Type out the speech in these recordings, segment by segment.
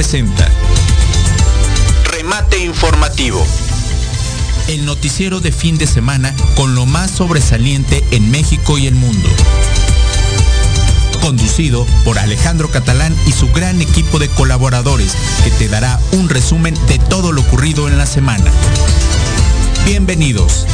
presenta Remate Informativo. El noticiero de fin de semana con lo más sobresaliente en México y el mundo. Conducido por Alejandro Catalán y su gran equipo de colaboradores que te dará un resumen de todo lo ocurrido en la semana. Bienvenidos.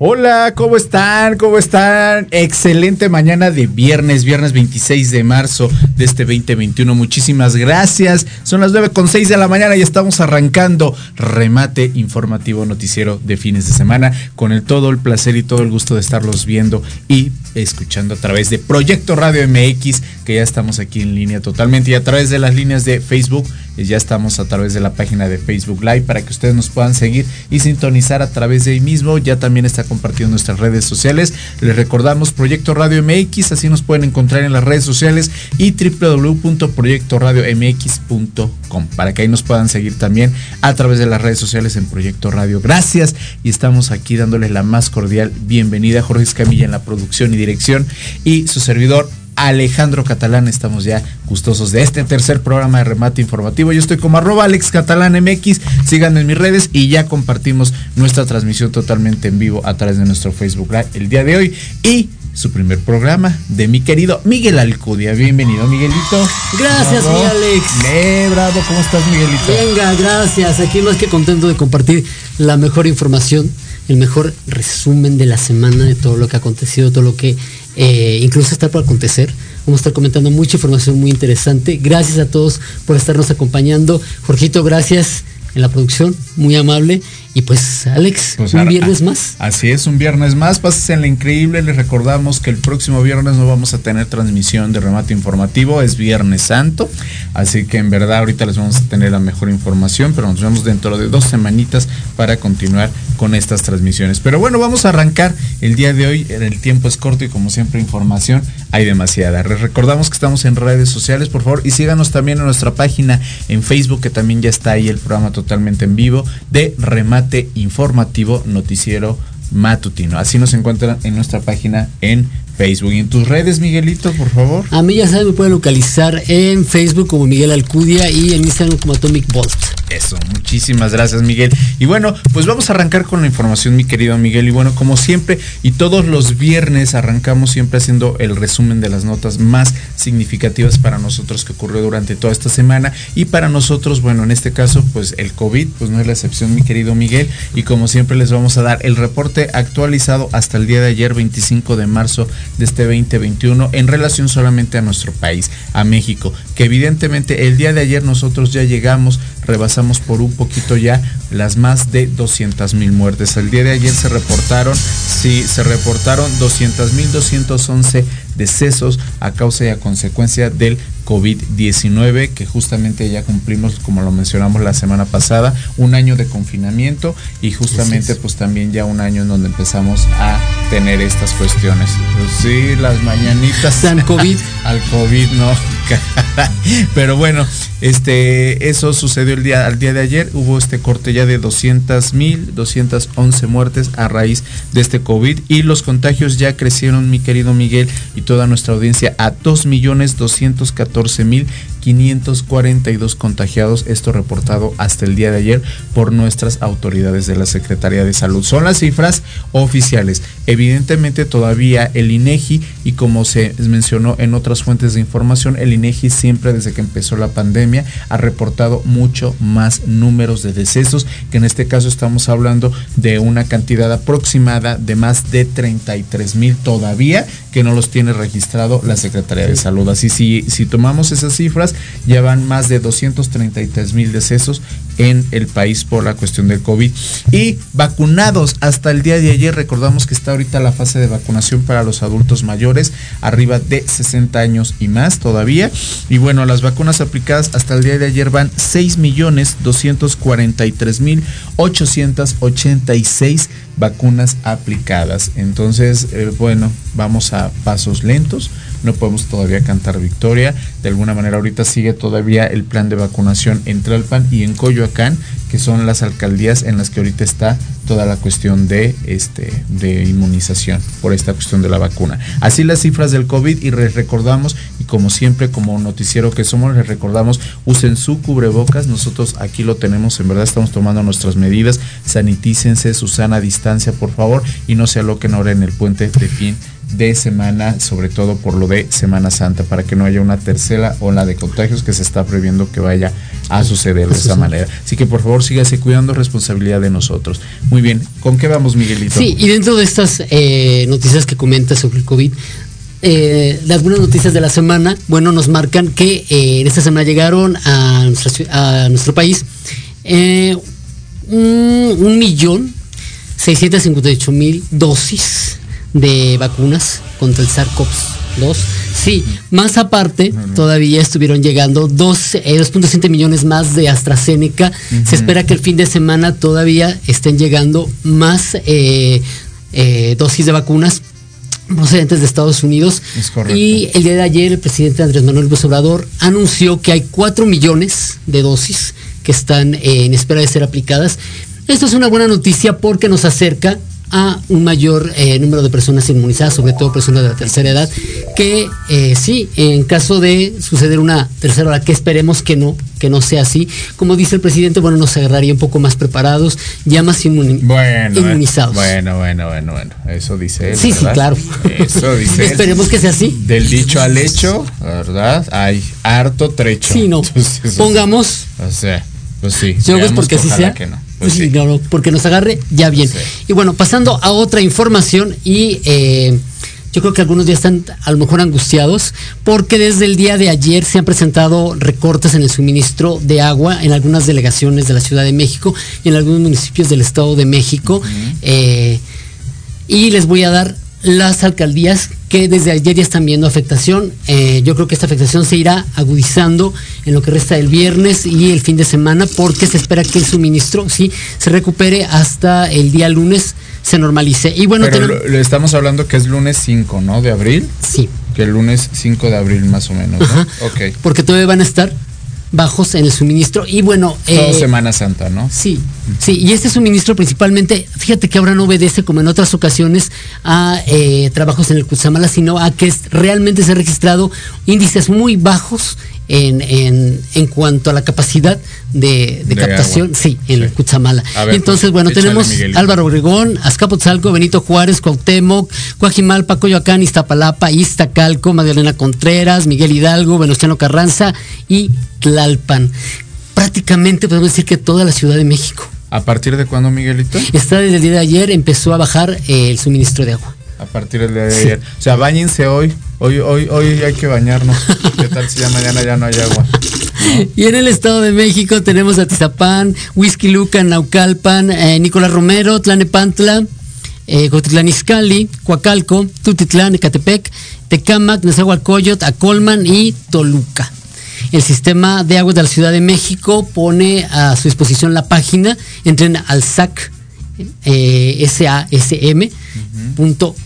Hola, ¿cómo están? ¿Cómo están? Excelente mañana de viernes, viernes 26 de marzo de este 2021. Muchísimas gracias. Son las 9 con 6 de la mañana y estamos arrancando remate informativo noticiero de fines de semana con el todo el placer y todo el gusto de estarlos viendo y escuchando a través de Proyecto Radio MX, que ya estamos aquí en línea totalmente y a través de las líneas de Facebook ya estamos a través de la página de Facebook Live para que ustedes nos puedan seguir y sintonizar a través de ahí mismo. Ya también está compartiendo nuestras redes sociales. Les recordamos Proyecto Radio MX, así nos pueden encontrar en las redes sociales y www.proyectoradiomx.com para que ahí nos puedan seguir también a través de las redes sociales en Proyecto Radio. Gracias y estamos aquí dándoles la más cordial bienvenida. Jorge Escamilla en la producción y dirección y su servidor Alejandro Catalán. Estamos ya gustosos de este tercer programa de remate informativo. Yo estoy como arroba Alex Catalán MX. Síganme en mis redes y ya compartimos nuestra transmisión totalmente en vivo a través de nuestro Facebook Live el día de hoy. Y su primer programa de mi querido Miguel Alcudia. Bienvenido, Miguelito. Gracias, mi Alex. Bravo, ¿cómo estás, Miguelito? Venga, gracias. Aquí más que contento de compartir la mejor información, el mejor resumen de la semana de todo lo que ha acontecido, todo lo que eh, incluso está por acontecer. Vamos a estar comentando mucha información muy interesante. Gracias a todos por estarnos acompañando. Jorgito, gracias en la producción, muy amable. Y pues, Alex, Pues un ahora- viernes más. Así es, un viernes más. Pásense en la increíble. Les recordamos que el próximo viernes no vamos a tener transmisión de remate informativo. Es Viernes Santo. Así que en verdad ahorita les vamos a tener la mejor información. Pero nos vemos dentro de dos semanitas para continuar con estas transmisiones. Pero bueno, vamos a arrancar el día de hoy. El tiempo es corto y como siempre información hay demasiada. Les recordamos que estamos en redes sociales, por favor. Y síganos también en nuestra página en Facebook, que también ya está ahí el programa totalmente en vivo de remate informativo noticiero matutino. Así nos encuentran en nuestra página en Facebook. Y en tus redes, Miguelito, por favor. A mí ya saben, me pueden localizar en Facebook como Miguel Alcudia y en Instagram como Atomic Bolt. Eso, muchísimas gracias Miguel. Y bueno, pues vamos a arrancar con la información, mi querido Miguel. Y bueno, como siempre, y todos los viernes arrancamos siempre haciendo el resumen de las notas más significativas para nosotros que ocurrió durante toda esta semana. Y para nosotros, bueno, en este caso, pues el COVID, pues no es la excepción, mi querido Miguel. Y como siempre les vamos a dar el reporte actualizado hasta el día de ayer, 25 de marzo de este 2021, en relación solamente a nuestro país, a México. Que evidentemente el día de ayer nosotros ya llegamos, rebasamos por un poquito ya las más de 200 mil muertes. El día de ayer se reportaron, sí, se reportaron 200 mil 211 decesos a causa y a consecuencia del COVID-19, que justamente ya cumplimos, como lo mencionamos la semana pasada, un año de confinamiento y justamente es. pues también ya un año en donde empezamos a tener estas cuestiones. Pues sí, las mañanitas San COVID. al COVID, no. Pero bueno, este, eso sucedió el día, al día de ayer. Hubo este corte ya de 200 mil, 211 muertes a raíz de este COVID y los contagios ya crecieron, mi querido Miguel y toda nuestra audiencia, a 2 millones 214 mil 542 contagiados, esto reportado hasta el día de ayer por nuestras autoridades de la Secretaría de Salud. Son las cifras oficiales. Evidentemente todavía el INEGI y como se mencionó en otras fuentes de información, el INEGI siempre desde que empezó la pandemia ha reportado mucho más números de decesos, que en este caso estamos hablando de una cantidad aproximada de más de 33 mil todavía que no los tiene registrado la Secretaría de Salud. Así si, si tomamos esas cifras, ya van más de 233 mil decesos en el país por la cuestión del COVID. Y vacunados hasta el día de ayer, recordamos que está ahorita la fase de vacunación para los adultos mayores, arriba de 60 años y más todavía. Y bueno, las vacunas aplicadas hasta el día de ayer van 6 millones 243 mil 886 vacunas aplicadas. Entonces, eh, bueno, vamos a pasos lentos no podemos todavía cantar victoria. De alguna manera ahorita sigue todavía el plan de vacunación en Tlalpan y en Coyoacán, que son las alcaldías en las que ahorita está toda la cuestión de este de inmunización por esta cuestión de la vacuna. Así las cifras del COVID y les recordamos y como siempre como noticiero que somos les recordamos usen su cubrebocas, nosotros aquí lo tenemos, en verdad estamos tomando nuestras medidas, sanitícense, su sana distancia por favor y no se aloquen ahora en el puente de fin de semana, sobre todo por lo de Semana Santa, para que no haya una tercera ola de contagios que se está previendo que vaya a suceder de esa manera. Así que por favor sígase cuidando responsabilidad de nosotros. Muy bien, ¿con qué vamos Miguelito? Sí, y dentro de estas eh, noticias que comentas sobre el COVID, eh, las buenas noticias de la semana, bueno, nos marcan que eh, en esta semana llegaron a, a nuestro país un, un millón 658 mil dosis de vacunas contra el SARS-CoV-2. Sí, más aparte, todavía estuvieron llegando 2.7 eh, millones más de AstraZeneca. Se espera que el fin de semana todavía estén llegando más eh, eh, dosis de vacunas procedentes de Estados Unidos. y el día de ayer el presidente Andrés Manuel López Obrador anunció que hay 4 millones de dosis que están en espera de ser aplicadas. Esto es una buena noticia porque nos acerca a un mayor eh, número de personas inmunizadas, sobre todo personas de la tercera edad, que eh, sí, en caso de suceder una tercera hora, que esperemos que no, que no sea así, como dice el presidente, bueno, nos agarraría un poco más preparados, ya más inmunizados. bueno, bueno, bueno, bueno, eso dice él. Sí, sí, claro. Eso dice Esperemos que sea así. Del dicho al hecho, ¿verdad? Hay harto trecho. Sí, no. Pongamos. O sea, pues sí. Yo creo porque así sea. Que no. Pues sí. porque nos agarre ya bien. Y bueno, pasando a otra información y eh, yo creo que algunos ya están a lo mejor angustiados porque desde el día de ayer se han presentado recortes en el suministro de agua en algunas delegaciones de la Ciudad de México y en algunos municipios del Estado de México. Eh, y les voy a dar las alcaldías que desde ayer ya están viendo afectación. Eh, yo creo que esta afectación se irá agudizando en lo que resta del viernes y el fin de semana porque se espera que el suministro sí se recupere hasta el día lunes se normalice. Y bueno, Pero le estamos hablando que es lunes 5, ¿no? De abril. Sí. Que el lunes 5 de abril más o menos. ¿no? Ok. Porque todavía van a estar bajos en el suministro. Y bueno. Todo eh, Semana Santa, ¿no? Sí, sí. Y este suministro principalmente, fíjate que ahora no obedece como en otras ocasiones a eh, trabajos en el Cutzamala, sino a que realmente se han registrado índices muy bajos en, en, en, cuanto a la capacidad de, captación, sí, en el Cutzamala. entonces, pues, bueno, tenemos Álvaro Obregón, Azcapotzalco, Benito Juárez, Cuauhtémoc, Coajimalpa, Coyoacán, Iztapalapa, Iztacalco, Magdalena Contreras, Miguel Hidalgo, Venustiano Carranza y Tlalpan. Prácticamente podemos decir que toda la Ciudad de México. ¿A partir de cuándo, Miguelito? Está desde el día de ayer, empezó a bajar eh, el suministro de agua. A partir del día de ayer. O sea, bañense hoy. Hoy, hoy, hoy hay que bañarnos. ¿Qué tal si ya mañana ya no hay agua? Y en el Estado de México tenemos a Tizapán, Whisky Luca, Naucalpan, eh, Nicolás Romero, Tlanepantla, eh, Cotitlán Izcalli, Coacalco, Tutitlán, Ecatepec, Tecamac, Nezahualcóyotl, Acolman y Toluca. El sistema de aguas de la Ciudad de México pone a su disposición la página, entren al SAC, eh, SASM,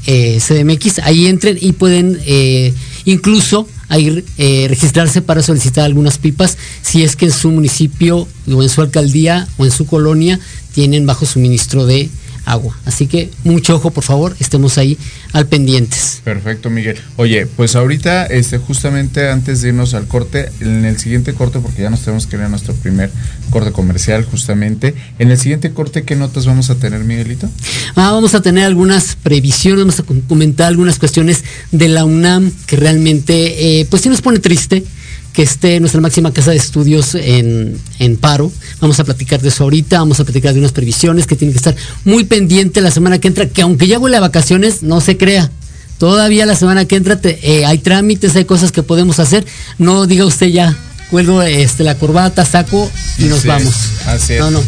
eh, CDMX, ahí entren y pueden eh, incluso ahí, eh, registrarse para solicitar algunas pipas si es que en su municipio o en su alcaldía o en su colonia tienen bajo suministro de agua. Así que mucho ojo, por favor, estemos ahí al pendientes. Perfecto, Miguel. Oye, pues ahorita, este, justamente antes de irnos al corte, en el siguiente corte, porque ya nos tenemos que ir a nuestro primer corte comercial, justamente, en el siguiente corte, ¿qué notas vamos a tener, Miguelito? Ah, vamos a tener algunas previsiones, vamos a comentar algunas cuestiones de la UNAM que realmente, eh, pues sí nos pone triste que esté nuestra máxima casa de estudios en, paro. Vamos a platicar de eso ahorita, vamos a platicar de unas previsiones que tienen que estar muy pendiente la semana que entra, que aunque ya huele a vacaciones, no se crea. Todavía la semana que entra eh, hay trámites, hay cosas que podemos hacer. No diga usted ya, cuelgo este, la corbata, saco y nos vamos. Así es. No, no.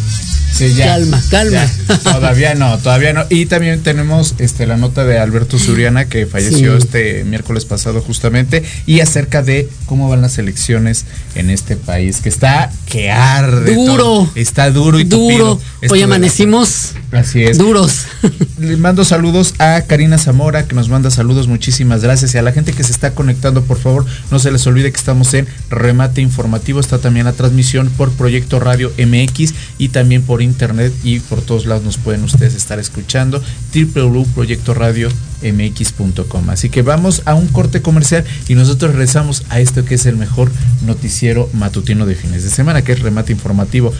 Sí, ya. Calma, calma. Ya. Todavía no, todavía no. Y también tenemos este la nota de Alberto Zuriana que falleció Sí. este miércoles pasado justamente y acerca de cómo van las elecciones en este país que está que arde. Duro. todo. Está duro y tupido. Duro. Esto Hoy amanecimos Así es. duros. Le mando saludos a Karina Zamora, que nos manda saludos, muchísimas gracias. Y a la gente que se está conectando, por favor, no se les olvide que estamos en Remate Informativo. Está también la transmisión por Proyecto Radio MX y también por internet y por todos lados nos pueden ustedes estar escuchando. www.proyectoradiomx.com. Así que vamos a un corte comercial y nosotros regresamos a esto que es el mejor noticiero matutino de fines de semana, que es Remate Informativo.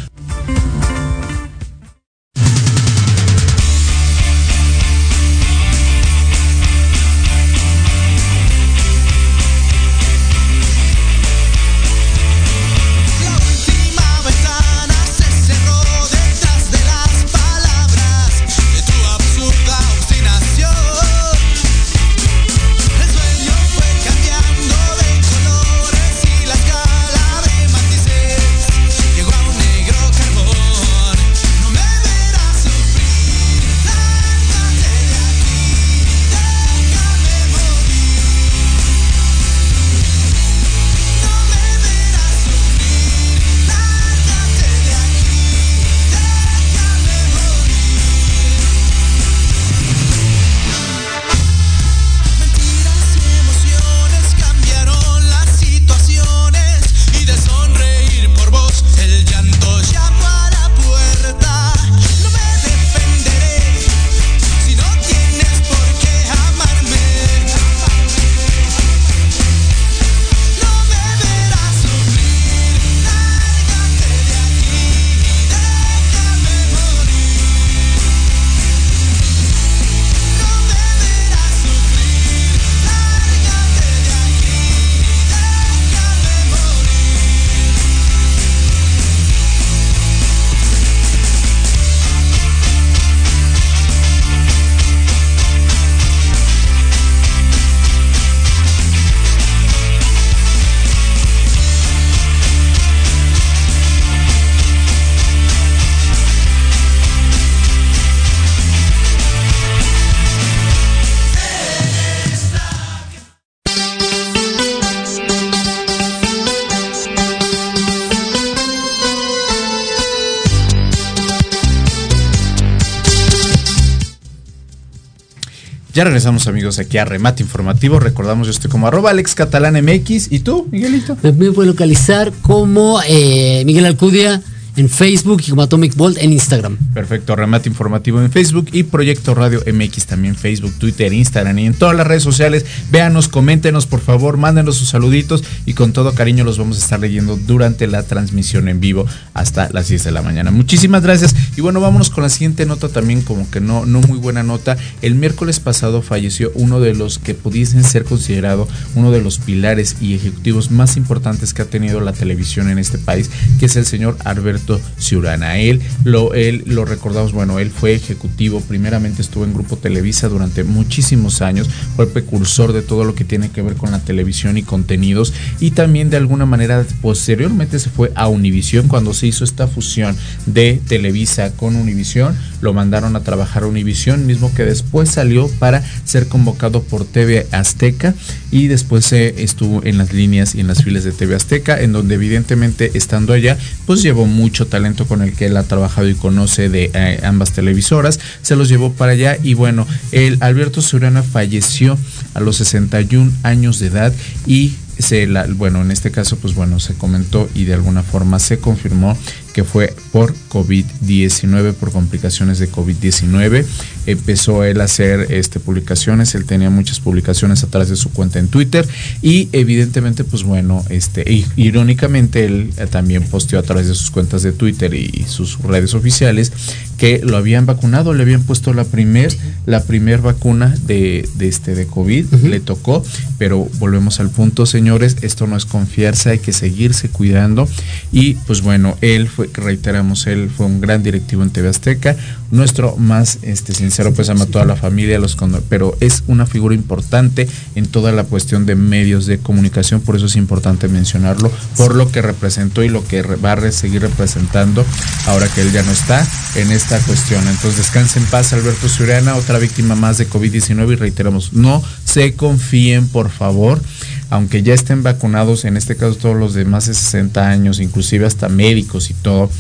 Ya regresamos amigos aquí a Remate Informativo. Recordamos yo estoy como arroba Alex Catalán MX. ¿Y tú, Miguelito? Me me puede localizar como eh, Miguel Alcudia en Facebook y como Atomic Bolt en Instagram. Perfecto, Remate Informativo en Facebook y Proyecto Radio MX también Facebook, Twitter, Instagram y en todas las redes sociales. Véanos, coméntenos por favor, mándenos sus saluditos y con todo cariño los vamos a estar leyendo durante la transmisión en vivo hasta las 10 de la mañana. Muchísimas gracias y bueno, vámonos con la siguiente nota también como que no, no muy buena nota. El miércoles pasado falleció uno de los que pudiesen ser considerado uno de los pilares y ejecutivos más importantes que ha tenido la televisión en este país, que es el señor Alberto Ciurana. Él lo, él lo recordamos, bueno, él fue ejecutivo, primeramente estuvo en Grupo Televisa durante muchísimos años, fue precursor de todo lo que tiene que ver con la televisión y contenidos y también de alguna manera posteriormente se fue a Univisión cuando se hizo esta fusión de Televisa con Univisión, lo mandaron a trabajar a Univisión, mismo que después salió para ser convocado por TV Azteca y después se estuvo en las líneas y en las filas de TV Azteca, en donde evidentemente estando allá, pues llevó mucho talento con el que él ha trabajado y conoce de eh, ambas televisoras, se los llevó para allá y bueno, el Alberto Surana falleció a los 61 años de edad y se la, bueno, en este caso, pues bueno, se comentó y de alguna forma se confirmó que fue por COVID-19, por complicaciones de COVID-19. Empezó él a hacer este, publicaciones, él tenía muchas publicaciones a través de su cuenta en Twitter y evidentemente, pues bueno, este, irónicamente él eh, también posteó a través de sus cuentas de Twitter y sus redes oficiales que lo habían vacunado, le habían puesto la primer, la primer vacuna de, de este de COVID, le tocó, pero volvemos al punto, esto no es confiarse, hay que seguirse cuidando y pues bueno, él fue reiteramos, él fue un gran directivo en TV Azteca, nuestro más este, sincero pésame a toda la familia, los pero es una figura importante en toda la cuestión de medios de comunicación, por eso es importante mencionarlo, por lo que representó y lo que va a seguir representando ahora que él ya no está en esta cuestión. Entonces descanse en paz Alberto Suriana, otra víctima más de COVID-19 y reiteramos, no se confíen por favor, aunque ya estén vacunados, en este caso todos los de más de 60 años, inclusive hasta médicos y todo,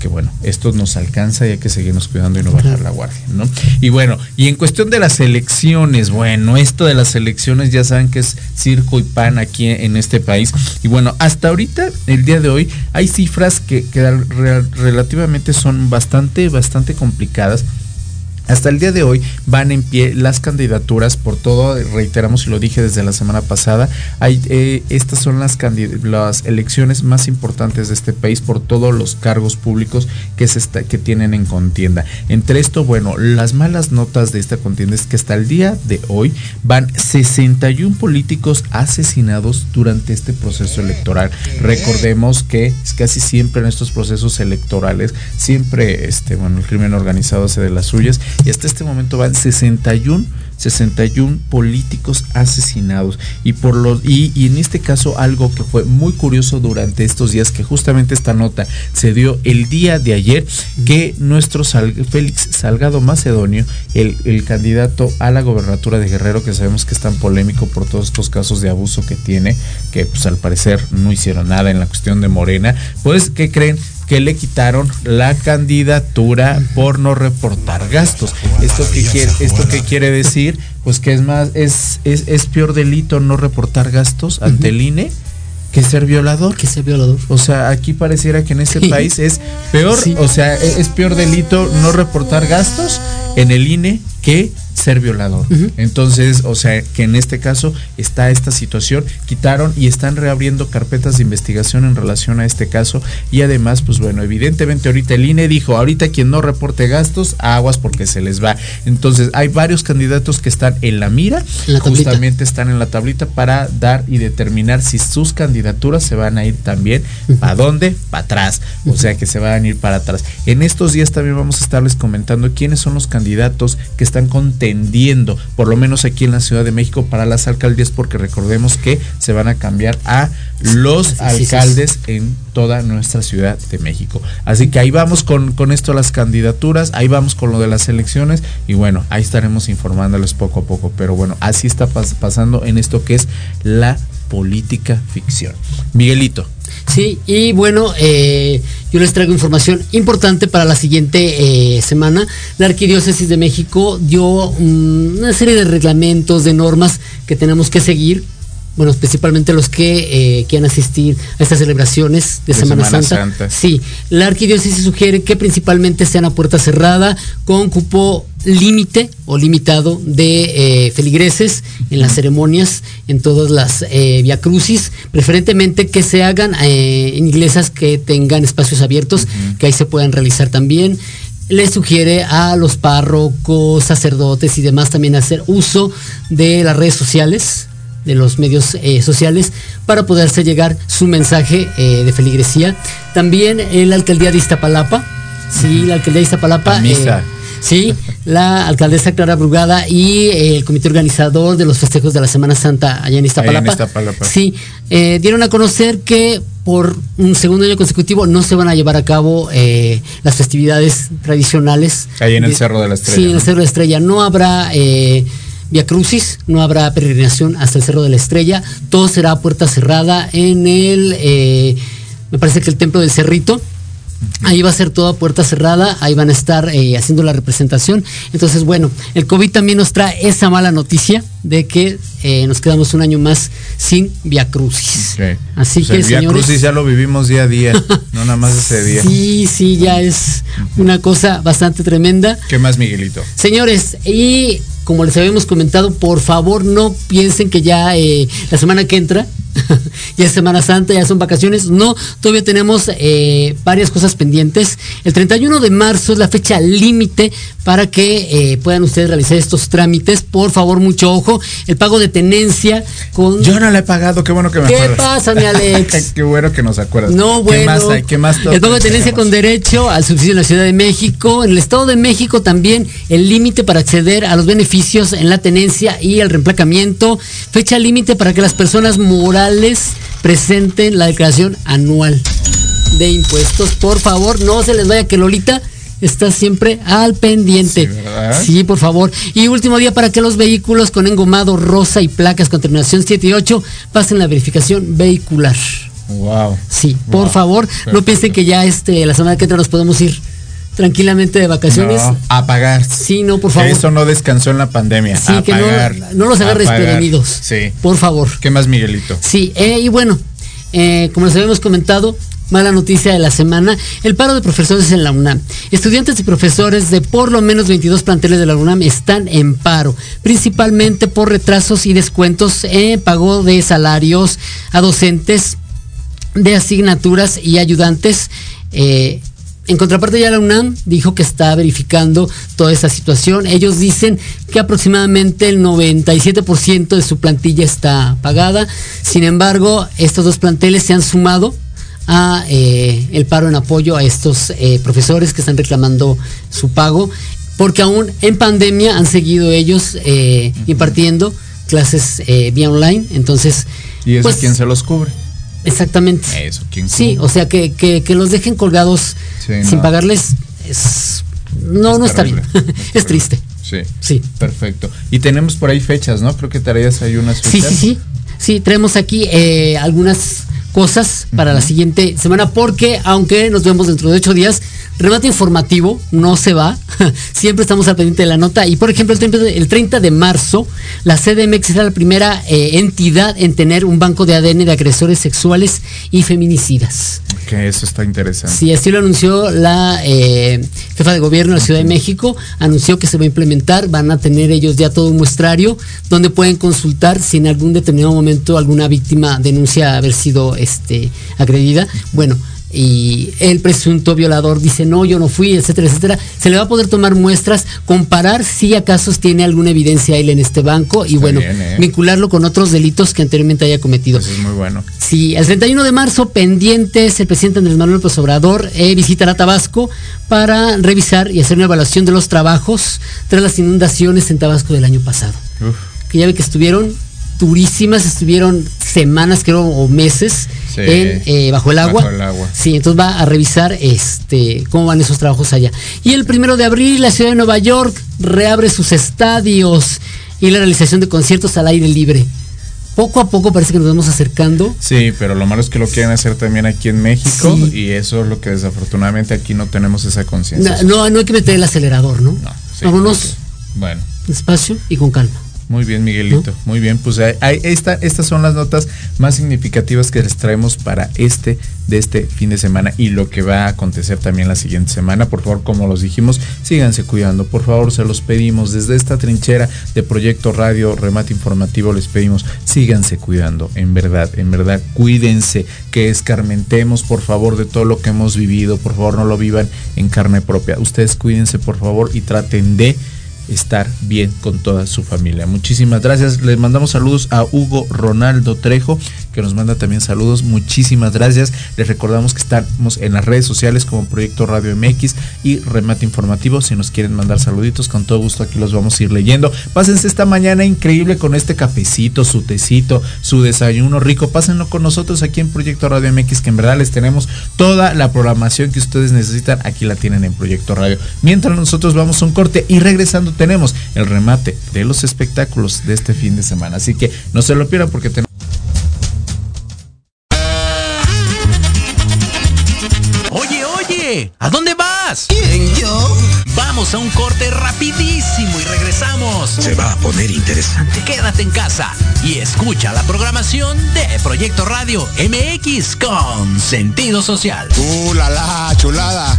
que bueno, esto nos alcanza y hay que seguirnos cuidando y no bajar la guardia, ¿no? Y bueno, y en cuestión de las elecciones, bueno, esto de las elecciones ya saben que es circo y pan aquí en este país. Y bueno, hasta ahorita, el día de hoy, hay cifras que, que re- relativamente son bastante, bastante complicadas. Hasta el día de hoy van en pie las candidaturas por todo, reiteramos y lo dije desde la semana pasada, eh, estas son las, elecciones más importantes de este país por todos los cargos públicos que tienen en contienda. Entre esto, bueno, las malas notas de esta contienda es que hasta el día de hoy van 61 políticos asesinados durante este proceso electoral. Recordemos que casi siempre en estos procesos electorales, siempre este, bueno, el crimen organizado hace de las suyas y hasta este momento van 61 61 políticos asesinados y por los y, y en este caso algo que fue muy curioso durante estos días que justamente esta nota se dio el día de ayer que nuestro Sal- Félix Salgado Macedonio el, el candidato a la gobernatura de Guerrero que sabemos que es tan polémico por todos estos casos de abuso que tiene que pues al parecer no hicieron nada en la cuestión de Morena pues ¿qué creen? Que le quitaron la candidatura por no reportar gastos. ¿Esto qué quiere, esto qué quiere decir? Pues que es más, es, es, es peor delito no reportar gastos ante el INE que ser violador. Que sea violador. O sea, aquí pareciera que en este país es peor, Sí. o sea, e- es peor delito no reportar gastos en el INE que ser violador. Entonces, o sea, que en este caso está esta situación, quitaron y están reabriendo carpetas de investigación en relación a este caso. Y además, pues bueno, evidentemente ahorita el INE dijo, ahorita quien no reporte gastos, aguas porque se les va. Entonces, hay varios candidatos que están en la mira, la justamente están en la tablita para dar y determinar si sus candidaturas se van a ir también para dónde, para atrás, o sea que se van a ir para atrás. En estos días también vamos a estarles comentando quiénes son los candidatos que están por lo menos aquí en la Ciudad de México para las alcaldías, porque recordemos que se van a cambiar a los alcaldes en toda nuestra Ciudad de México. Así que ahí vamos con, con esto las candidaturas, ahí vamos con lo de las elecciones y bueno, ahí estaremos informándoles poco a poco. Pero bueno, así está pas- pasando en esto que es la política ficción. Miguelito. Sí, y bueno, eh, yo les traigo información importante para la siguiente eh, semana. La Arquidiócesis de México dio una serie de reglamentos, de normas que tenemos que seguir. Bueno, principalmente los que eh, quieran asistir a estas celebraciones de, De Semana, Semana Santa. Santa. Sí, la arquidiócesis sugiere que principalmente sean a puerta cerrada, con cupo límite o limitado de eh, feligreses en las ceremonias, en todas las eh, via crucis, preferentemente que se hagan eh, en iglesias que tengan espacios abiertos, que ahí se puedan realizar también. Le sugiere a los párrocos, sacerdotes y demás también hacer uso de las redes sociales, de los medios eh, sociales para poder hacer llegar su mensaje eh, de feligresía. También eh, la alcaldía de Iztapalapa, sí, la alcaldía de Iztapalapa. Misa. Sí, la alcaldesa Clara Brugada y eh, el comité organizador de los festejos de la Semana Santa allá en Iztapalapa. Iztapalapa. Sí, eh, dieron a conocer que por un segundo año consecutivo no se van a llevar a cabo eh, las festividades tradicionales. Ahí en el Cerro de la Estrella, Sí, en el. Cerro de la Estrella. No habrá eh, Via Crucis, no habrá peregrinación hasta el Cerro de la Estrella. Todo será a puerta cerrada en el, eh, me parece que el Templo del Cerrito. Ahí va a ser toda puerta cerrada, ahí van a estar eh, haciendo la representación. Entonces, bueno, el COVID también nos trae esa mala noticia de que eh, nos quedamos un año más sin Via Crucis. Ok. Así Pues que, el señores, Crucis ya lo vivimos día a día, no nada más ese día. sí, sí, ya es una cosa bastante tremenda. ¿Qué más, Miguelito? Señores, y como les habíamos comentado, por favor no piensen que ya eh, la semana que entra ya es Semana Santa, ya son vacaciones. No, todavía tenemos eh, varias cosas pendientes. El 31 de marzo es la fecha límite para que eh, puedan ustedes realizar estos trámites. Por favor, mucho ojo. El pago de tenencia con... Yo no le he pagado, qué bueno que me ¿Qué acuerdas. pasa, mi Alex? qué bueno que nos acuerdas. No, bueno. ¿Qué más hay? ¿Qué más El pago de tenencia tenemos? con derecho al subsidio en la Ciudad de México. En el Estado de México también el límite para acceder a los beneficios en la tenencia y el reemplacamiento. Fecha límite para que las personas morales presenten la declaración anual de impuestos. Por favor, no se les vaya que Lolita está siempre al pendiente. Sí, por favor. Y último día para que los vehículos con engomado rosa y placas con terminación 7 y 8 pasen la verificación vehicular. Wow. Sí, por Wow, favor, no piensen que ya este la semana que entra nos podemos ir tranquilamente de vacaciones. No, a pagar. Sí, no, por favor. Eso no descansó en la pandemia. sí, a que pagar, no, no los agarres prevenidos. Sí. Por favor. ¿Qué más, Miguelito? Sí, eh, y bueno, eh, como les habíamos comentado, mala noticia de la semana, el paro de profesores en la UNAM. Estudiantes y profesores de por lo menos 22 planteles de la UNAM están en paro, principalmente por retrasos y descuentos en pago de salarios a docentes de asignaturas y ayudantes. eh, en contraparte ya la UNAM dijo que está verificando toda esta situación. Ellos dicen que aproximadamente el 97% de su plantilla está pagada. Sin embargo, estos dos planteles se han sumado a eh, el paro en apoyo a estos eh, profesores que están reclamando su pago, porque aún en pandemia han seguido ellos eh, impartiendo clases vía online. Entonces, ¿Y eso pues, quién se los cubre? Exactamente. Eso, ¿quién Sí, o sea, que, que- que los dejen colgados Sí, sin no. pagarles es... No, no está bien. es triste. Sí. Sí. Perfecto. Y tenemos por ahí fechas, ¿no? Creo que traías ahí unas Sí, fechas. sí, sí. Sí, traemos aquí eh, algunas cosas para la siguiente semana porque aunque nos vemos dentro de ocho días, remate informativo no se va. Siempre estamos al pendiente de la nota. Y por ejemplo, el 30 de, el 30 de marzo, la CDMX será la primera eh, entidad en tener un banco de ADN de agresores sexuales y feminicidas. Que eso está interesante. Sí, así lo anunció la eh, jefa de gobierno de la Ciudad de México. Anunció que se va a implementar. Van a tener ellos ya todo un muestrario donde pueden consultar si en algún determinado momento alguna víctima denuncia haber sido este, agredida. Bueno. Y el presunto violador dice, no, yo no fui, etcétera, etcétera. Se le va a poder tomar muestras, comparar si acaso tiene alguna evidencia él en este banco y Está bueno, bien, ¿eh? vincularlo con otros delitos que anteriormente haya cometido. Eso es muy bueno. Sí, el 31 de marzo, pendientes, el presidente Andrés Manuel López Obrador eh, visitará Tabasco para revisar y hacer una evaluación de los trabajos tras las inundaciones en Tabasco del año pasado. Uf. Que ya ve que estuvieron durísimas, estuvieron semanas, creo, o meses Sí. en, eh, bajo el agua. Bajo el agua. Sí, entonces va a revisar este cómo van esos trabajos allá. Y el primero de abril, la ciudad de Nueva York reabre sus estadios y la realización de conciertos al aire libre. Poco a poco parece que nos vamos acercando Sí, pero lo malo es que lo quieren hacer también aquí en México Sí. y eso es lo que desafortunadamente aquí no tenemos esa conciencia. No, no, no hay que meter el acelerador, ¿no? No, sí, Vámonos. Bueno. despacio y con calma. Muy bien, Miguelito. Muy bien, pues ahí- ahí esta, estas son las notas más significativas que les traemos para este de este fin de semana y lo que va a acontecer también la siguiente semana. Por favor, como los dijimos, síganse cuidando. Por favor, se los pedimos desde esta trinchera de Proyecto Radio Remate Informativo les pedimos, síganse cuidando. En verdad, en verdad, cuídense, que escarmentemos por favor de todo lo que hemos vivido. Por favor, no lo vivan en carne propia. Ustedes cuídense, por favor, y traten de estar bien con toda su familia. Muchísimas gracias. Les mandamos saludos a Hugo Ronaldo Trejo, que nos manda también saludos. Muchísimas gracias. Les recordamos que estamos en las redes sociales como Proyecto Radio MX y Remate Informativo. Si nos quieren mandar saluditos, con todo gusto aquí los vamos a ir leyendo. Pásense esta mañana increíble con este cafecito, su tecito, su desayuno rico. Pásenlo con nosotros aquí en Proyecto Radio MX, que en verdad les tenemos toda la programación que ustedes necesitan. Aquí la tienen en Proyecto Radio. Mientras nosotros vamos a un corte y regresando tenemos el remate de los espectáculos de este fin de semana. Así que no se lo pierdan porque tenemos... Vamos a un corte rapidísimo y regresamos. Se va a poner interesante. Quédate en casa y escucha la programación de Proyecto Radio MX con sentido social. ¡Uh, la, la, chulada!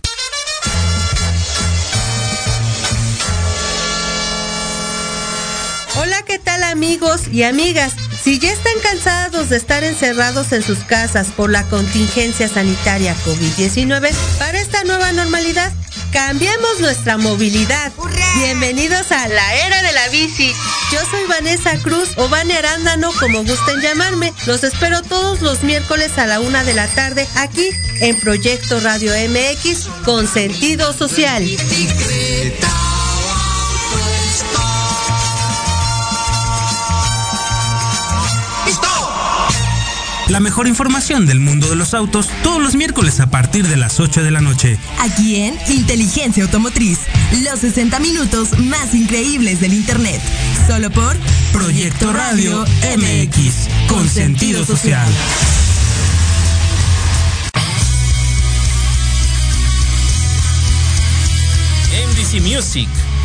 Hola, ¿qué tal amigos y amigas? Si ya están cansados de estar encerrados en sus casas por la contingencia sanitaria COVID-19, para esta nueva normalidad, cambiemos nuestra movilidad. Bienvenidos a la era de la bici. Yo soy Vanessa Cruz o Vane Arándano, como gusten llamarme. Los espero todos los miércoles a la una de la tarde aquí en Proyecto Radio MX con sentido social. La mejor información del mundo de los autos todos los miércoles a partir de las 8 de la noche. Aquí en Inteligencia Automotriz, los 60 minutos más increíbles del Internet. Solo por Proyecto Radio MX, con sentido social. MDC Music,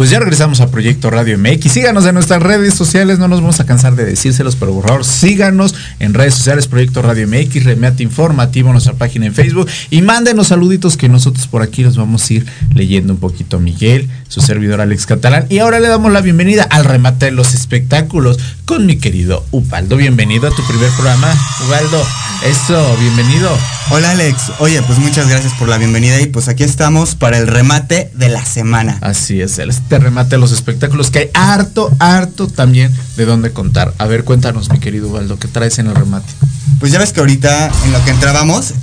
Pues ya regresamos a Proyecto Radio MX. Síganos en nuestras redes sociales, no nos vamos a cansar de decírselos, pero por favor síganos en redes sociales Proyecto Radio MX, remate informativo, nuestra página en Facebook y mándenos saluditos que nosotros por aquí los vamos a ir leyendo un poquito. Miguel, su servidor Alex Catalán. Y ahora le damos la bienvenida al remate de los espectáculos con mi querido Ubaldo. Bienvenido a tu primer programa. Ubaldo, eso, bienvenido. Hola Alex, oye, pues muchas gracias por la bienvenida y pues aquí estamos para el remate de la semana. Así es, este remate de los espectáculos que hay harto, harto también de dónde contar. A ver, cuéntanos, mi querido Ubaldo, ¿qué traes en el remate? Pues ya ves que ahorita en lo que entrábamos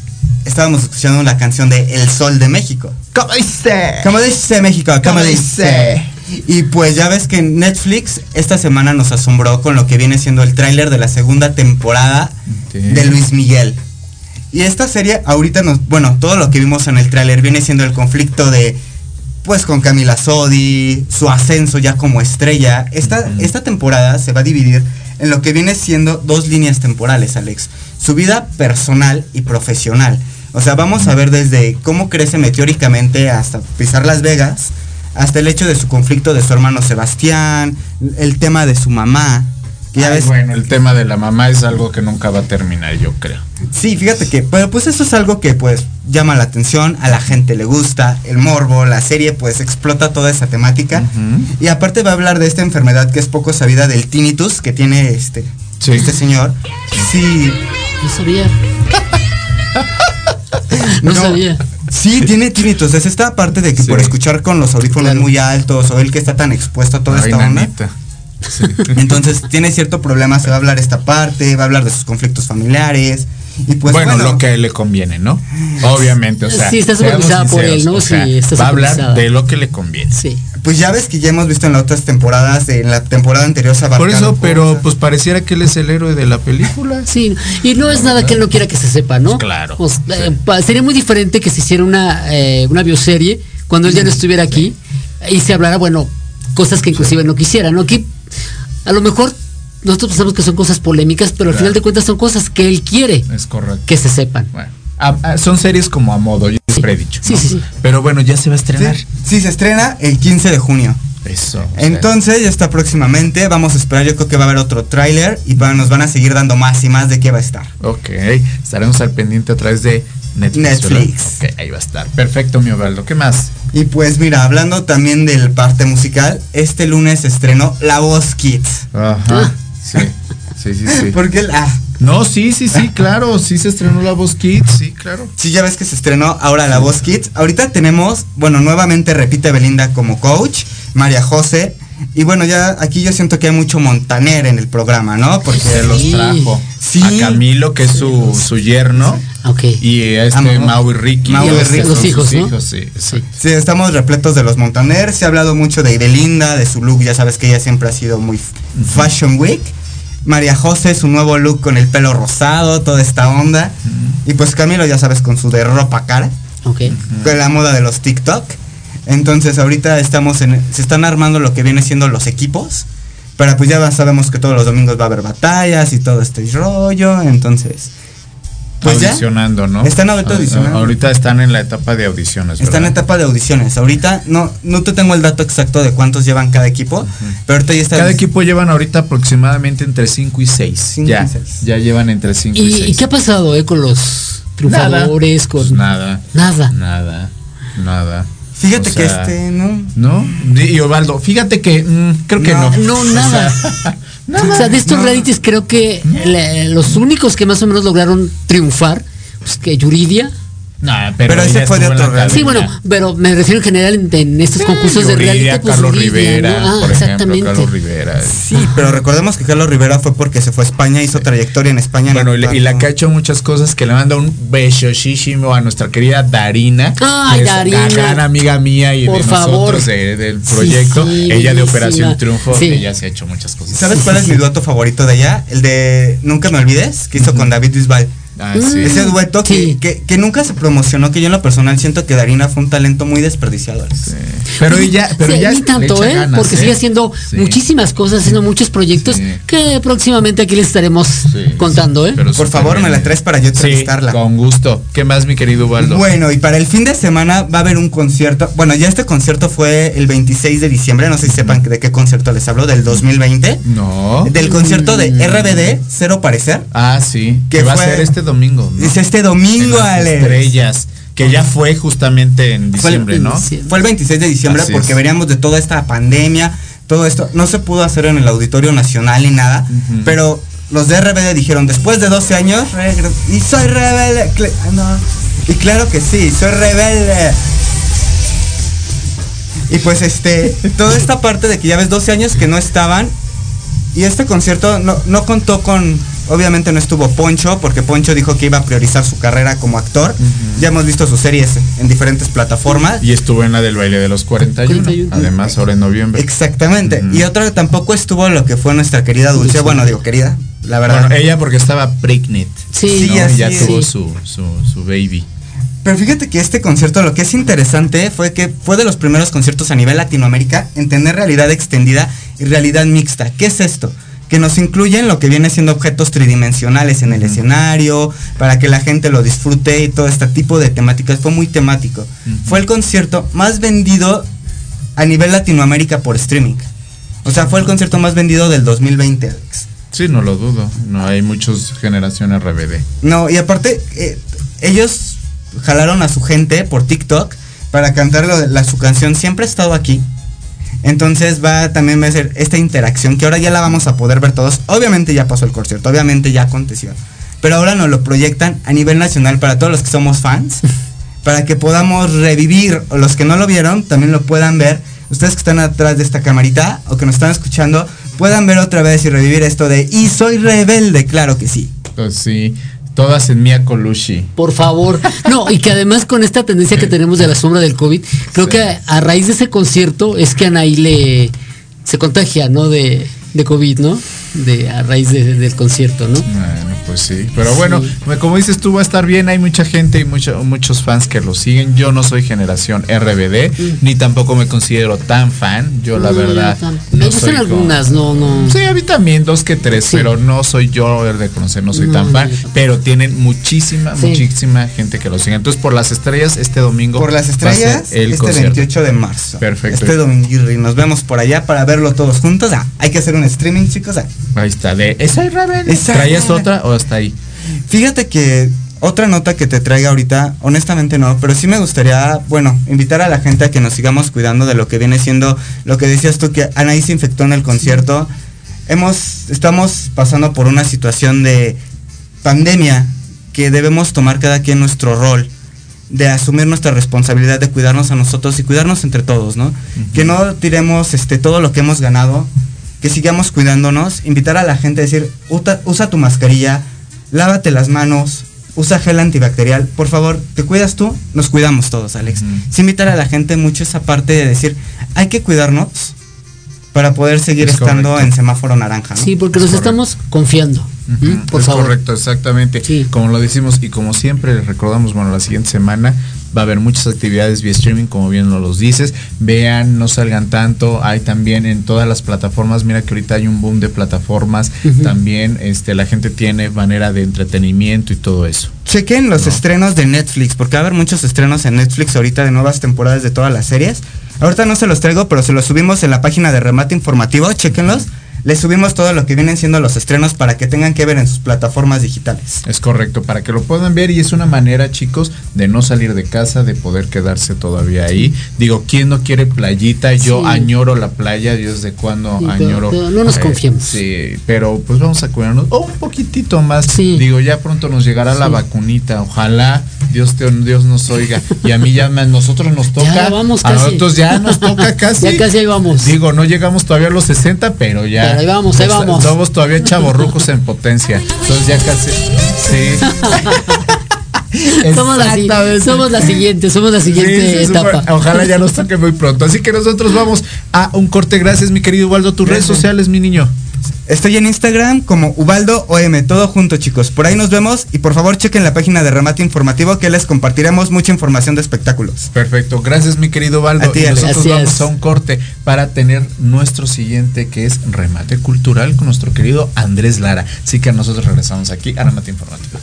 estábamos escuchando la canción de El Sol de México. ¿Cómo dice? ¿Cómo dice México? ¿Cómo, dice? Y pues ya ves que Netflix esta semana nos asombró con lo que viene siendo el tráiler de la segunda temporada sí. de Luis Miguel. Y esta serie ahorita nos, bueno, todo lo que vimos en el tráiler viene siendo el conflicto de pues con Camila Sodi, su ascenso ya como estrella. Esta, uh -huh. esta temporada se va a dividir en lo que viene siendo dos líneas temporales, Alex. Su vida personal y profesional. O sea, vamos a ver desde cómo crece meteóricamente hasta pisar Las Vegas, hasta el hecho de su conflicto de su hermano Sebastián, el tema de su mamá. Ya Ay, ves? Bueno, el tema de la mamá es algo que nunca va a terminar, yo creo. Sí, fíjate que, pero pues eso es algo que pues llama la atención, a la gente le gusta, el morbo, la serie pues explota toda esa temática. Uh -huh. Y aparte va a hablar de esta enfermedad que es poco sabida del tinnitus que tiene este, sí. este señor. Sí. No sabía. no, no, sabía. Sí, tiene tinnitus. Es esta parte de que sí. por escuchar con los audífonos claro. muy altos o el que está tan expuesto a toda Ay, esta onda. Sí. Entonces tiene cierto problema, se va a hablar esta parte, va a hablar de sus conflictos familiares. Y pues, bueno, bueno, lo que a él le conviene, ¿no? Obviamente, o sea. Sí, está supervisada por él, ¿no? sea, sí, está va a hablar de lo que le conviene. Sí. Pues ya ves que ya hemos visto en las otras temporadas, en la temporada anterior se Por eso, pero pues pareciera que él es el héroe de la película. Sí, y no es nada que él no quiera que se sepa, ¿no? Claro. Pues, sí. eh, sería muy diferente que se hiciera una, eh, una bioserie cuando él ya no estuviera aquí y se hablara, bueno, cosas que inclusive no quisiera, ¿no? Aquí a lo mejor nosotros pensamos que son cosas polémicas, pero claro. al final de cuentas son cosas que él quiere es correcto. que se sepan. Bueno. A, a, son series como a modo, yo siempre he dicho. Sí, ¿no? sí, sí. Pero bueno, ya se va a estrenar. Sí, sí, se estrena el 15 de junio. Eso. Entonces, ya está próximamente. Vamos a esperar, yo creo que va a haber otro tráiler y va, nos van a seguir dando más y más de qué va a estar. Ok, estaremos al pendiente a través de Netflix. Netflix. Ok, ahí va a estar. Perfecto, mi Ovaldo. ¿Qué más? Y pues mira, hablando también del parte musical, este lunes estrenó La Voz Kids. Ajá. Sí. Sí, sí, sí. Porque la, No, sí, sí, sí, claro, sí se estrenó la voz Kids, sí, claro. Sí, ya ves que se estrenó ahora la voz Kids. Ahorita tenemos, bueno, nuevamente repite Belinda como coach, María José. Y bueno, ya aquí yo siento que hay mucho Montaner en el programa, ¿no? Porque Se los trajo. Sí. A Camilo, que es su, su yerno. Ok. Y a este Amo. Mau y Ricky. Mau y que Ricky. son Los sus hijos, ¿no? hijos, sí, exacto. Sí, estamos repletos de los Montaner. Se ha hablado mucho de Belinda, de su look. Ya sabes que ella siempre ha sido muy Fashion Week. María José, su nuevo look con el pelo rosado, toda esta onda. Y pues Camilo, ya sabes, con su de ropa cara. Ok. con la moda de los TikTok. Entonces ahorita estamos en, se están armando lo que viene siendo los equipos. Pero pues ya sabemos que todos los domingos va a haber batallas y todo este rollo. Entonces, pues ya. ¿no? Están ahorita Ah, audicionando. Ahorita están en la etapa de audiciones. Están en etapa de audiciones. Ahorita no, no te tengo el dato exacto de cuántos llevan cada equipo. Pero ahorita ya está. Cada equipo llevan ahorita aproximadamente entre 5 y 6. Cinco Ya, y seis. ya llevan entre 5 y ¿Y, 6. y qué ha pasado eh, con los triunfadores? Pues Con nada. nada. Nada. Nada. Fíjate O que este, ¿no? ¿No? Y Osvaldo, fíjate que mm, creo que no. No, nada. o sea, de estos no. realities creo que le- los únicos que más o menos lograron triunfar, pues que Yuridia. Pero pero, ese fue de otro reality. Sí, bueno, pero me refiero en general en, en estos concursos de reality. Pues, Carlos Yuridia, Rivera, ¿no? Ah, por exactamente. ejemplo, Carlos Rivera. Sí, pero recordemos que Carlos Rivera fue porque se fue a España, hizo trayectoria en España. Bueno, y, la- y la que ha hecho muchas cosas, que le manda un besosísimo a nuestra querida Darina, Ay, que es Darina. gran amiga mía y Por de favor. nosotros de- del proyecto. sí, ella de. Operación Triunfo, Sí. ella se ha hecho muchas cosas. ¿Sabes cuál es mi dueto favorito de ella? El de Nunca me olvides, que hizo con David Bisbal. Ah, sí. Ese dueto que, Sí. que, que nunca se promocionó, que yo en lo personal siento que Darina fue un talento muy desperdiciado. Sí. Pero ella, pero Sí, ella ni le tanto, echa ¿eh? ganas, Porque ¿eh? sigue haciendo Sí. muchísimas cosas, haciendo muchos proyectos Sí. que próximamente aquí les estaremos Sí, contando, ¿eh? pero Por favor, bien. me la traes para yo Sí, entrevistarla. con gusto. ¿Qué más, mi querido Ubaldo? Bueno, y para el fin de semana va a haber un concierto. Bueno, ya este concierto fue el 26 de diciembre. No sé si sepan de qué concierto les hablo, del 2020. No. Del concierto de RBD, Cero Parecer. Ah, sí. Que va a fue- ser este domingo. ¿no? Es este domingo, Alex. Estrellas. Que ya fue justamente en Fue el- diciembre, ¿no? Fue el 26 de diciembre Así porque es. veníamos de toda esta pandemia, todo esto. No se pudo hacer en el Auditorio Nacional ni nada, pero los de RBD dijeron, después de 12 años, y soy rebelde. Ah, no. Y claro que sí, soy rebelde. Y pues este, toda esta parte de que ya ves 12 años que no estaban. Y este concierto no, no contó con, obviamente no estuvo Poncho, porque Poncho dijo que iba a priorizar su carrera como actor. Ya hemos visto sus series en diferentes plataformas. Y estuvo en la del baile de los 41. 41. Además, ahora en noviembre. Exactamente. Y otra que tampoco estuvo lo que fue nuestra querida Dulce. Bueno, digo querida, la verdad. Bueno, ella porque estaba pregnant. Sí, ya es. tuvo su, su, su baby. Pero fíjate que este concierto lo que es interesante fue que fue de los primeros conciertos a nivel Latinoamérica en tener realidad extendida y realidad mixta. ¿Qué es esto? Que nos incluyen lo que viene siendo objetos tridimensionales en el escenario, para que la gente lo disfrute y todo este tipo de temáticas. Fue muy temático. Fue el concierto más vendido a nivel Latinoamérica por streaming. O sea, fue el concierto más vendido del 2020, Alex. Sí, no lo dudo. No hay muchas generaciones RBD. No, y aparte, eh, ellos jalaron a su gente por TikTok para cantar la, su canción Siempre he estado aquí. Entonces va también va a ser esta interacción que ahora ya la vamos a poder ver todos. Obviamente ya pasó el concierto, obviamente ya aconteció. Pero ahora nos lo proyectan a nivel nacional para todos los que somos fans. para que podamos revivir, o los que no lo vieron, también lo puedan ver. Ustedes que están atrás de esta camarita o que nos están escuchando, puedan ver otra vez y revivir esto de Y soy rebelde, claro que sí. Pues sí, todas en Mia Colushi. Por favor. No, y que además con esta tendencia que tenemos de la sombra del COVID, creo Sí. que a raíz de ese concierto es que Anaí le se contagia, ¿no? De, de COVID, ¿no? De, a raíz de- del concierto, ¿no? Bueno, pues sí. Pero bueno, como dices tú, va a estar bien. Hay mucha gente y mucho- muchos fans que lo siguen. Yo no soy generación RBD, ni tampoco me considero tan fan. Yo, la No, verdad. no me gustan algunas, no, no. Sí, a mí también, dos que tres, Sí. pero no soy yo el de conocer, no soy No, tan fan. Pero tienen muchísima, Sí. muchísima gente que lo sigue. Entonces, por las estrellas, este domingo. Por las va a ser estrellas, el este concierto. 28 de marzo. Perfecto. Este domingo y nos vemos por allá para verlo todos juntos. Ah, hay que hacer un streaming, chicos. Ah. Ahí está, de ¿Esa es rebelde? Esa ¿Traías rebelde. otra o hasta ahí? Fíjate que otra nota que te traiga ahorita, honestamente no, pero sí me gustaría, bueno, invitar a la gente a que nos sigamos cuidando de lo que viene siendo lo que decías tú que Anaí se infectó en el concierto. Hemos estamos pasando por una situación de pandemia que debemos tomar cada quien nuestro rol de asumir nuestra responsabilidad de cuidarnos a nosotros y cuidarnos entre todos, ¿no? Que no tiremos este todo lo que hemos ganado, que sigamos cuidándonos, invitar a la gente a decir, usa, tu mascarilla, lávate las manos, usa gel antibacterial, por favor, te cuidas tú, nos cuidamos todos, Alex. Sí invitar a la gente mucho esa parte de decir, hay que cuidarnos para poder seguir Es estando correcto. en semáforo naranja, ¿no? Sí, porque nos estamos confiando. Por es favor. correcto, exactamente. Como lo decimos y como siempre les recordamos, bueno, la siguiente semana va a haber muchas actividades vía streaming, como bien nos los dices. Vean, no salgan tanto. Hay también en todas las plataformas, mira que ahorita hay un boom de plataformas. También este, la gente tiene manera de entretenimiento y todo eso. Chequen los estrenos de Netflix, porque va a haber muchos estrenos en Netflix ahorita de nuevas temporadas de todas las series. Ahorita no se los traigo, pero se los subimos en la página de Remate Informativo, chequenlos. Les subimos todo lo que vienen siendo los estrenos para que tengan que ver en sus plataformas digitales. Es correcto, para que lo puedan ver y es una manera, chicos, de no salir de casa, de poder quedarse todavía ahí. Digo, ¿quién no quiere playita? Yo Sí. añoro la playa, Dios de cuando Sí, añoro. pero no nos eh, confiemos. Sí, pero pues vamos a cuidarnos oh, un poquitito más. Digo, ya pronto nos llegará la vacunita. Ojalá Dios te, Dios nos oiga. Y a mí ya a nosotros nos toca. Ya vamos a casi. nosotros ya nos toca casi. Ya casi ahí vamos. Digo, no llegamos todavía a los 60, pero ya. Pero ahí vamos, ahí vamos. Somos todavía chavorrucos en potencia. Entonces ya casi. Sí. somos, la, somos la siguiente, somos la siguiente Sí, sí, etapa. Ojalá ya nos toque muy pronto. Así que nosotros vamos a un corte. Gracias, mi querido Waldo. Tus redes sociales, mi niño. Estoy en Instagram como Ubaldo OM, todo junto chicos. Por ahí nos vemos y por favor chequen la página de Remate Informativo que les compartiremos mucha información de espectáculos. Perfecto, gracias mi querido ti, y nosotros Gracias. vamos a un corte para tener nuestro siguiente que es remate cultural con nuestro querido Andrés Lara. Así que nosotros regresamos aquí a Remate Informativo.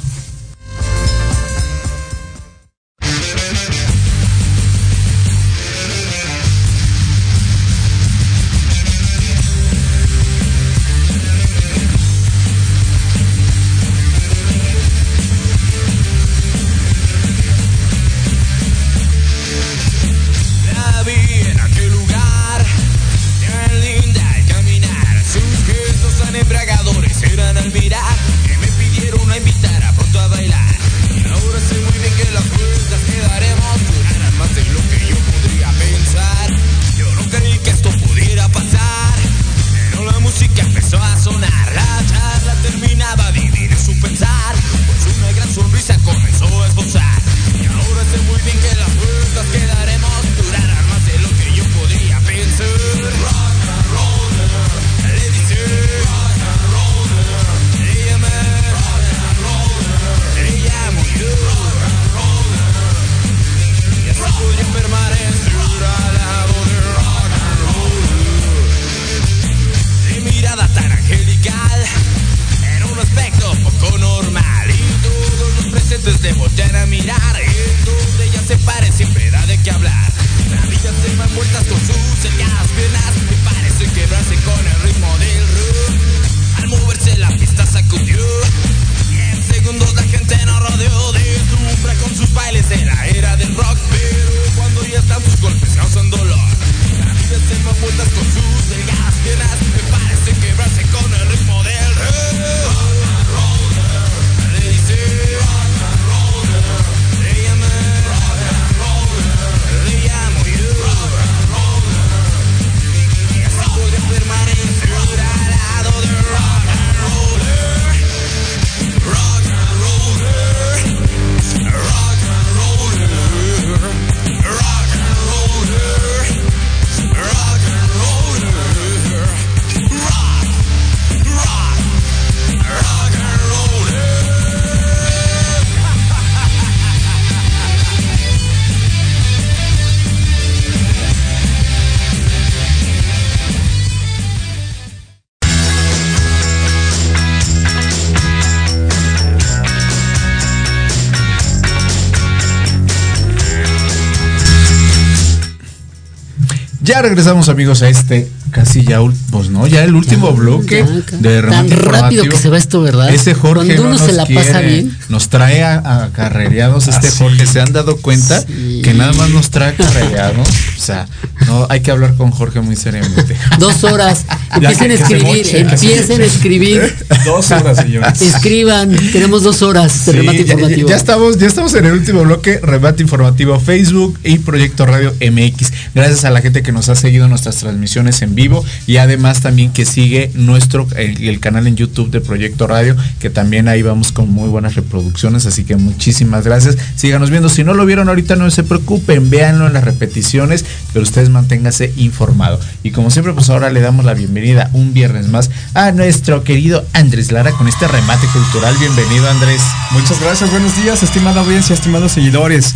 Ya regresamos amigos a este casi ya, pues no, ya el último Ya, bloque ya, de Tan rápido que se va esto, ¿verdad? Este Jorge Cuando no se nos la pasa quiere, bien. nos trae a, a carrereados este. Jorge. ¿Se han dado cuenta que nada más nos trae carrereados? O sea, no, hay que hablar con Jorge muy seriamente. Dos horas. Ya Empiecen a escribir, empiecen a escribir. Dos horas, señores. Escriban, tenemos dos horas de Sí, remate ya- informativo. Ya, estamos, ya estamos en el último bloque, remate informativo Facebook y Proyecto Radio MX. Gracias a la gente que nos ha seguido nuestras transmisiones en vivo y además también que sigue nuestro el, el canal en YouTube de Proyecto Radio, que también ahí vamos con muy buenas reproducciones, así que muchísimas gracias. Síganos viendo. Si no lo vieron ahorita, no se preocupen, véanlo en las repeticiones, pero ustedes manténganse informado. Y como siempre, pues ahora le damos la bienvenida un viernes más a nuestro querido Andrés Lara con este remate cultural. Bienvenido, Andrés. Muchas gracias, buenos días, estimada audiencia, estimados seguidores.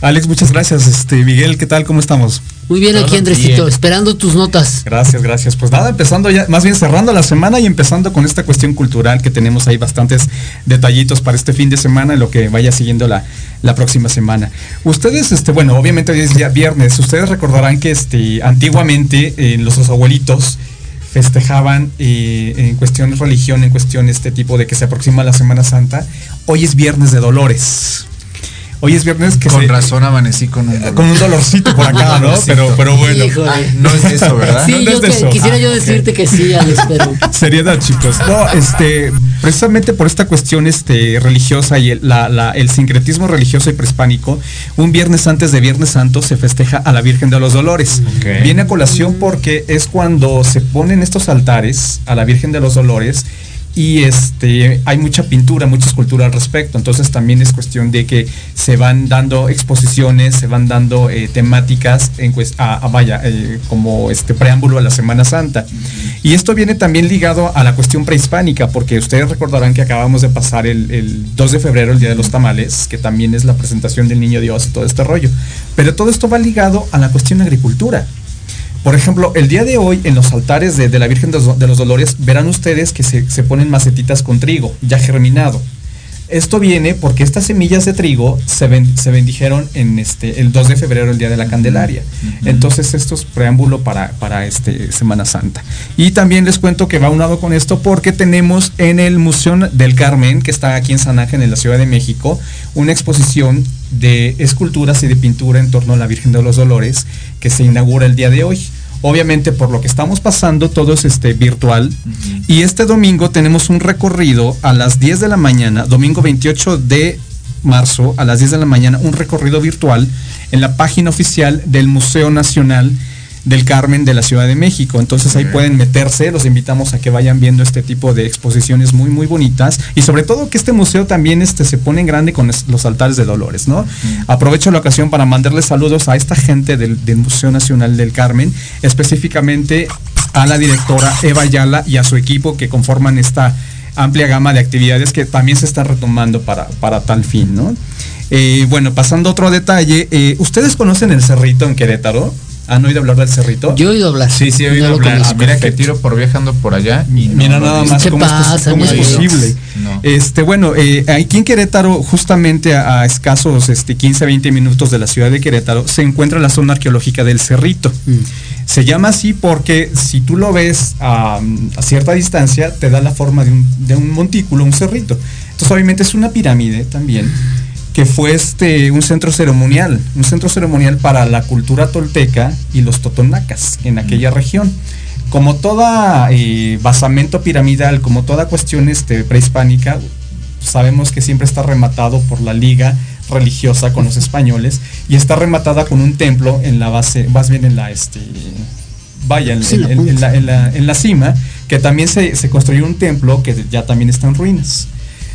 Alex, muchas gracias. Este, Miguel, ¿qué tal? ¿Cómo estamos? Muy bien aquí, Andresito, bien. esperando tus notas. Gracias, gracias. Pues nada, empezando ya, más bien cerrando la semana y empezando con esta cuestión cultural que tenemos ahí bastantes detallitos para este fin de semana y lo que vaya siguiendo la, la próxima semana. Ustedes, este, bueno, obviamente hoy es ya viernes, ustedes recordarán que este, antiguamente eh, los abuelitos festejaban eh, en cuestión de religión, en cuestión este tipo de que se aproxima la Semana Santa. Hoy es viernes de dolores. Hoy es viernes que Con se- razón amanecí con un dolor. con un dolorcito por acá, ¿no? Pero, pero bueno. No es eso, ¿verdad? Sí, No, no yo es que- eso. quisiera yo Ah, decirte que sí, Alex, pero Seriedad, chicos. No, este, precisamente por esta cuestión este, religiosa y el, la- la- el sincretismo religioso y prehispánico, un viernes antes de Viernes Santo se festeja a la Virgen de los Dolores. Viene a colación porque es cuando se ponen estos altares a la Virgen de los Dolores y este hay mucha pintura, mucha escultura al respecto. Entonces también es cuestión de que se van dando exposiciones, se van dando eh, temáticas vaya, eh, como este preámbulo a la Semana Santa. Y esto viene también ligado a la cuestión prehispánica, porque ustedes recordarán que acabamos de pasar el, el 2 de febrero, el Día de los Tamales, que también es la presentación del Niño Dios y todo este rollo. Pero todo esto va ligado a la cuestión agricultura. Por ejemplo, el día de hoy en los altares de, de la Virgen de los, de los Dolores verán ustedes que se, se ponen macetitas con trigo ya germinado. Esto viene porque estas semillas de trigo se, ben- se bendijeron en este, el 2 de febrero, el día de la Candelaria. Entonces esto es preámbulo para, para este Semana Santa. Y también les cuento que va unado con esto porque tenemos en el Museo del Carmen, que está aquí en San Ángel, en la Ciudad de México, una exposición de esculturas y de pintura en torno a la Virgen de los Dolores que se inaugura el día de hoy. Obviamente por lo que estamos pasando todo es este virtual. Y este domingo tenemos un recorrido a las 10 de la mañana, domingo 28 de marzo a las 10 de la mañana, un recorrido virtual en la página oficial del Museo Nacional del Carmen de la Ciudad de México. Entonces ahí pueden meterse, los invitamos a que vayan viendo este tipo de exposiciones muy muy bonitas y sobre todo que este museo también este, se pone en grande con los altares de Dolores, ¿no? Aprovecho la ocasión para mandarles saludos a esta gente del, del Museo Nacional del Carmen, específicamente a la directora Eva Ayala y a su equipo que conforman esta amplia gama de actividades que también se están retomando para, para tal fin, ¿no? Eh, bueno, pasando a otro detalle, eh, ¿ustedes conocen el Cerrito en Querétaro? ¿Han oído hablar del Cerrito? yo he oído hablar. Sí, sí, he oído No hablar. conozco. Ah, mira que tiro por viajando por allá y no Mira nada más cómo, es, pasa, pos- cómo es amigo? posible. No. Este, bueno, eh, aquí en Querétaro, justamente a, a escasos este, 15 20 minutos de la ciudad de Querétaro, se encuentra la zona arqueológica del Cerrito. Mm. Se llama así porque si tú lo ves a, a cierta distancia, te da la forma de un, de un montículo, un cerrito. Entonces, obviamente es una pirámide también, que fue este, un centro ceremonial, un centro ceremonial para la cultura tolteca y los totonacas en aquella región. Como toda eh, basamento piramidal, como toda cuestión este, prehispánica, sabemos que siempre está rematado por la liga religiosa con los españoles y está rematada con un templo en la base, más bien en la este vaya, en, Sí, la, en la- en la cima, que también se, se construyó un templo que ya también está en ruinas.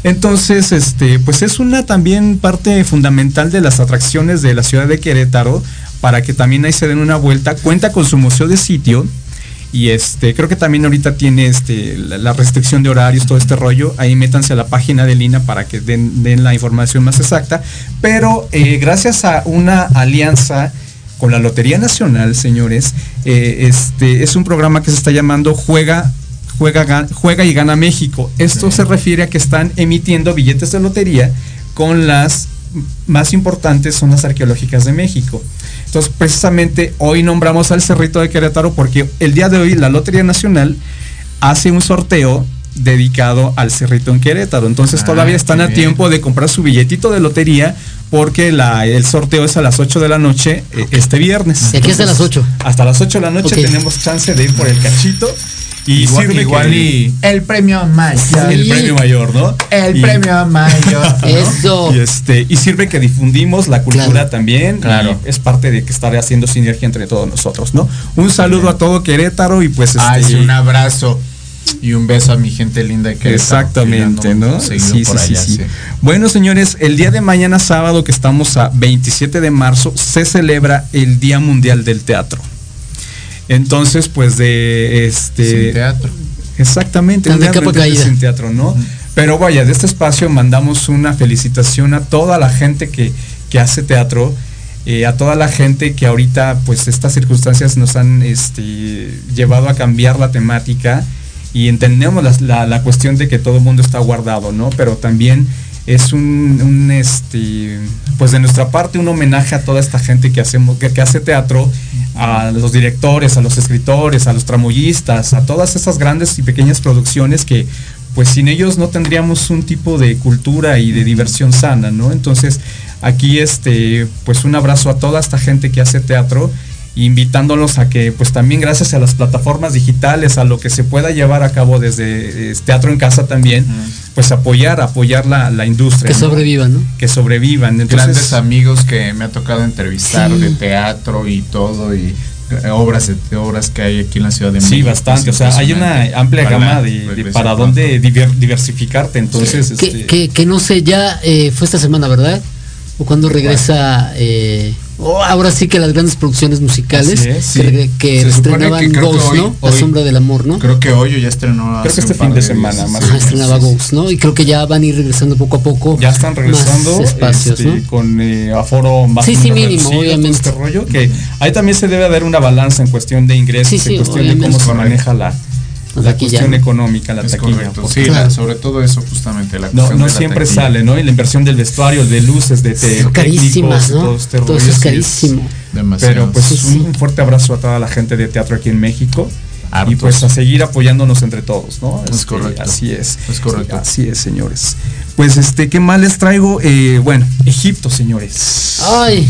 Entonces, este, pues es una también parte fundamental de las atracciones de la ciudad de Querétaro para que también ahí se den una vuelta. Cuenta con su museo de sitio y este, creo que también ahorita tiene este, la, restricción de horarios, todo este rollo. Ahí métanse a la página de Lina para que den, den la información más exacta. Pero eh, gracias a una alianza con la Lotería Nacional, señores, eh, este es un programa que se está llamando Juega Juega, Ga- Juega y Gana México. Esto se refiere a que están emitiendo billetes de lotería con las más importantes zonas arqueológicas de México. Entonces, precisamente hoy nombramos al Cerrito de Querétaro porque el día de hoy la Lotería Nacional hace un sorteo dedicado al Cerrito en Querétaro. Entonces Ah, todavía están a bien. tiempo de comprar su billetito de lotería porque la, el sorteo es a las 8 de la noche eh, este viernes. ¿Y aquí hasta las 8? Hasta las 8 de la noche tenemos chance de ir por el cachito. Y Igual- sirve igual que- y el premio mayor. el premio mayor, ¿no? El Y- premio mayor. ¿no? Eso. Y este, y sirve que difundimos la cultura Claro. también. Claro. Y es parte de que estaré haciendo sinergia entre todos nosotros, ¿no? Un saludo a todo Querétaro y pues Ay, este, sí, un abrazo y un beso a mi gente linda que Exactamente, ¿no? Sí, Sí, sí, sí, sí. Bueno, señores, el día de mañana sábado, que estamos a 27 de marzo, se celebra el Día Mundial del Teatro. Entonces, pues de este Sin teatro. Exactamente, de capa caída. sin teatro, ¿no? Pero vaya, de este espacio mandamos una felicitación a toda la gente que, que hace teatro, eh, a toda la gente que ahorita, pues estas circunstancias nos han este, llevado a cambiar la temática y entendemos la, la- la cuestión de que todo el mundo está guardado, ¿no? Pero también es un, este, pues de nuestra parte un homenaje a toda esta gente que hacemos, que hace teatro, a los directores, a los escritores, a los tramoyistas, a todas esas grandes y pequeñas producciones que pues sin ellos no tendríamos un tipo de cultura y de diversión sana, ¿no? Entonces, aquí este, pues un abrazo a toda esta gente que hace teatro, invitándolos a que pues también gracias a las plataformas digitales, a lo que se pueda llevar a cabo desde eh, teatro en casa también, pues apoyar, apoyar la, la industria. Que ¿no? sobrevivan, ¿no? Que sobrevivan. Grandes Entonces, amigos que me ha tocado entrevistar Sí. de teatro y todo y eh, obras de, obras que hay aquí en la Ciudad de México. Sí, bastante. O sea, hay una amplia gama de, para dónde diver- diversificarte. Entonces, Que, este, que, que no sé, ya eh, fue esta semana, ¿verdad? O cuando regresa, eh, ahora sí que las grandes producciones musicales que, estrenaban que Ghost, hoy- ¿no? La hoy- sombra del amor, ¿no? Creo que hoy ya estrenó. Creo que este fin de semana, más menos. estrenaba. Ghost, ¿no? Y creo que ya van a ir regresando poco a poco. ya están regresando más espacios, este, ¿no? con eh, aforo más Sí, sí, mínimo, todo obviamente. este rollo, que ahí también se debe dar una balanza en cuestión de ingresos, Sí, sí, en cuestión de cómo se maneja la, La la taquilla, cuestión ¿no? económica, la Es taquilla. correcto. porque Sí, Claro. la- sobre todo eso, justamente. La No, no de siempre sale, ¿no? Y la inversión del vestuario, de luces, de Son carísimas, ¿no? todo este Todo eso rollo, es sí carísimo. Demasiado. Pero pues Sí, sí. un fuerte abrazo a toda la gente de teatro aquí en México. Hartos. Y pues a seguir apoyándonos entre todos, ¿no? Es Este, correcto. Así es. Es correcto. Así es, señores. Pues este, ¿qué más les traigo? Eh, bueno, Egipto, señores. Ay,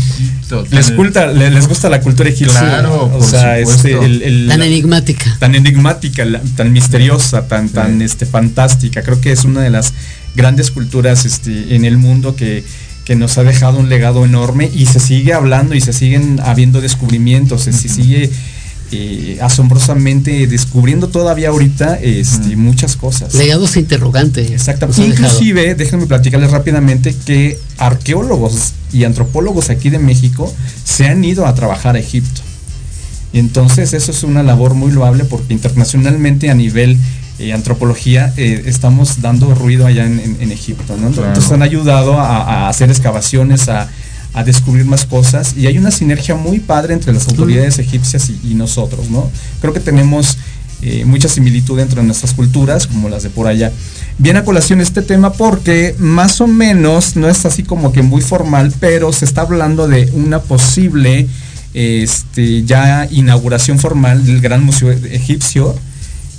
Les, culta- le- les gusta la cultura egipcia. Claro, o por sea, este, el- el- tan la- enigmática. tan enigmática, la- tan misteriosa, tan, tan este, fantástica. Creo que es una de las grandes culturas este, en el mundo que, que nos ha dejado un legado enorme y se sigue hablando y se siguen habiendo descubrimientos, se sigue eh, asombrosamente descubriendo todavía ahorita este, muchas cosas. Legados interrogantes. Exactamente. Dejado. Inclusive, déjenme platicarles rápidamente que arqueólogos y antropólogos aquí de México se han ido a trabajar a Egipto. Y entonces eso es una labor muy loable porque internacionalmente a nivel eh, antropología eh, estamos dando ruido allá en, en- en Egipto. ¿no? Claro. Entonces han ayudado a, a hacer excavaciones, a, a descubrir más cosas y hay una sinergia muy padre entre las autoridades egipcias y, y nosotros. ¿no? Creo que tenemos eh, mucha similitud entre nuestras culturas, como las de por allá. Viene a colación este tema porque más o menos, no es así como que muy formal, pero se está hablando de una posible este, ya inauguración formal del Gran Museo Egipcio,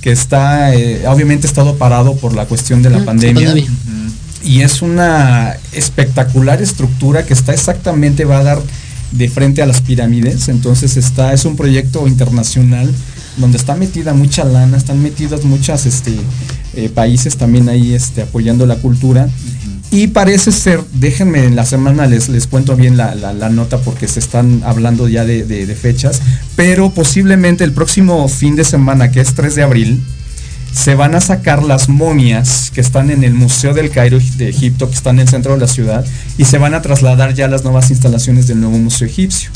que está, eh, obviamente, estado parado por la cuestión de la Mm, pandemia. pandemia. Y es una espectacular estructura que está exactamente, va a dar de frente a las pirámides. Entonces está, es un proyecto internacional donde está metida mucha lana, están metidos muchos este, eh, países también ahí este, apoyando la cultura. Y parece ser, déjenme en la semana les, les cuento bien la, la- la nota porque se están hablando ya de, de- de fechas, pero posiblemente el próximo fin de semana, que es 3 de abril, se van a sacar las momias que están en el Museo del Cairo de Egipto, que están en el centro de la ciudad, y se van a trasladar ya a las nuevas instalaciones del nuevo Museo Egipcio.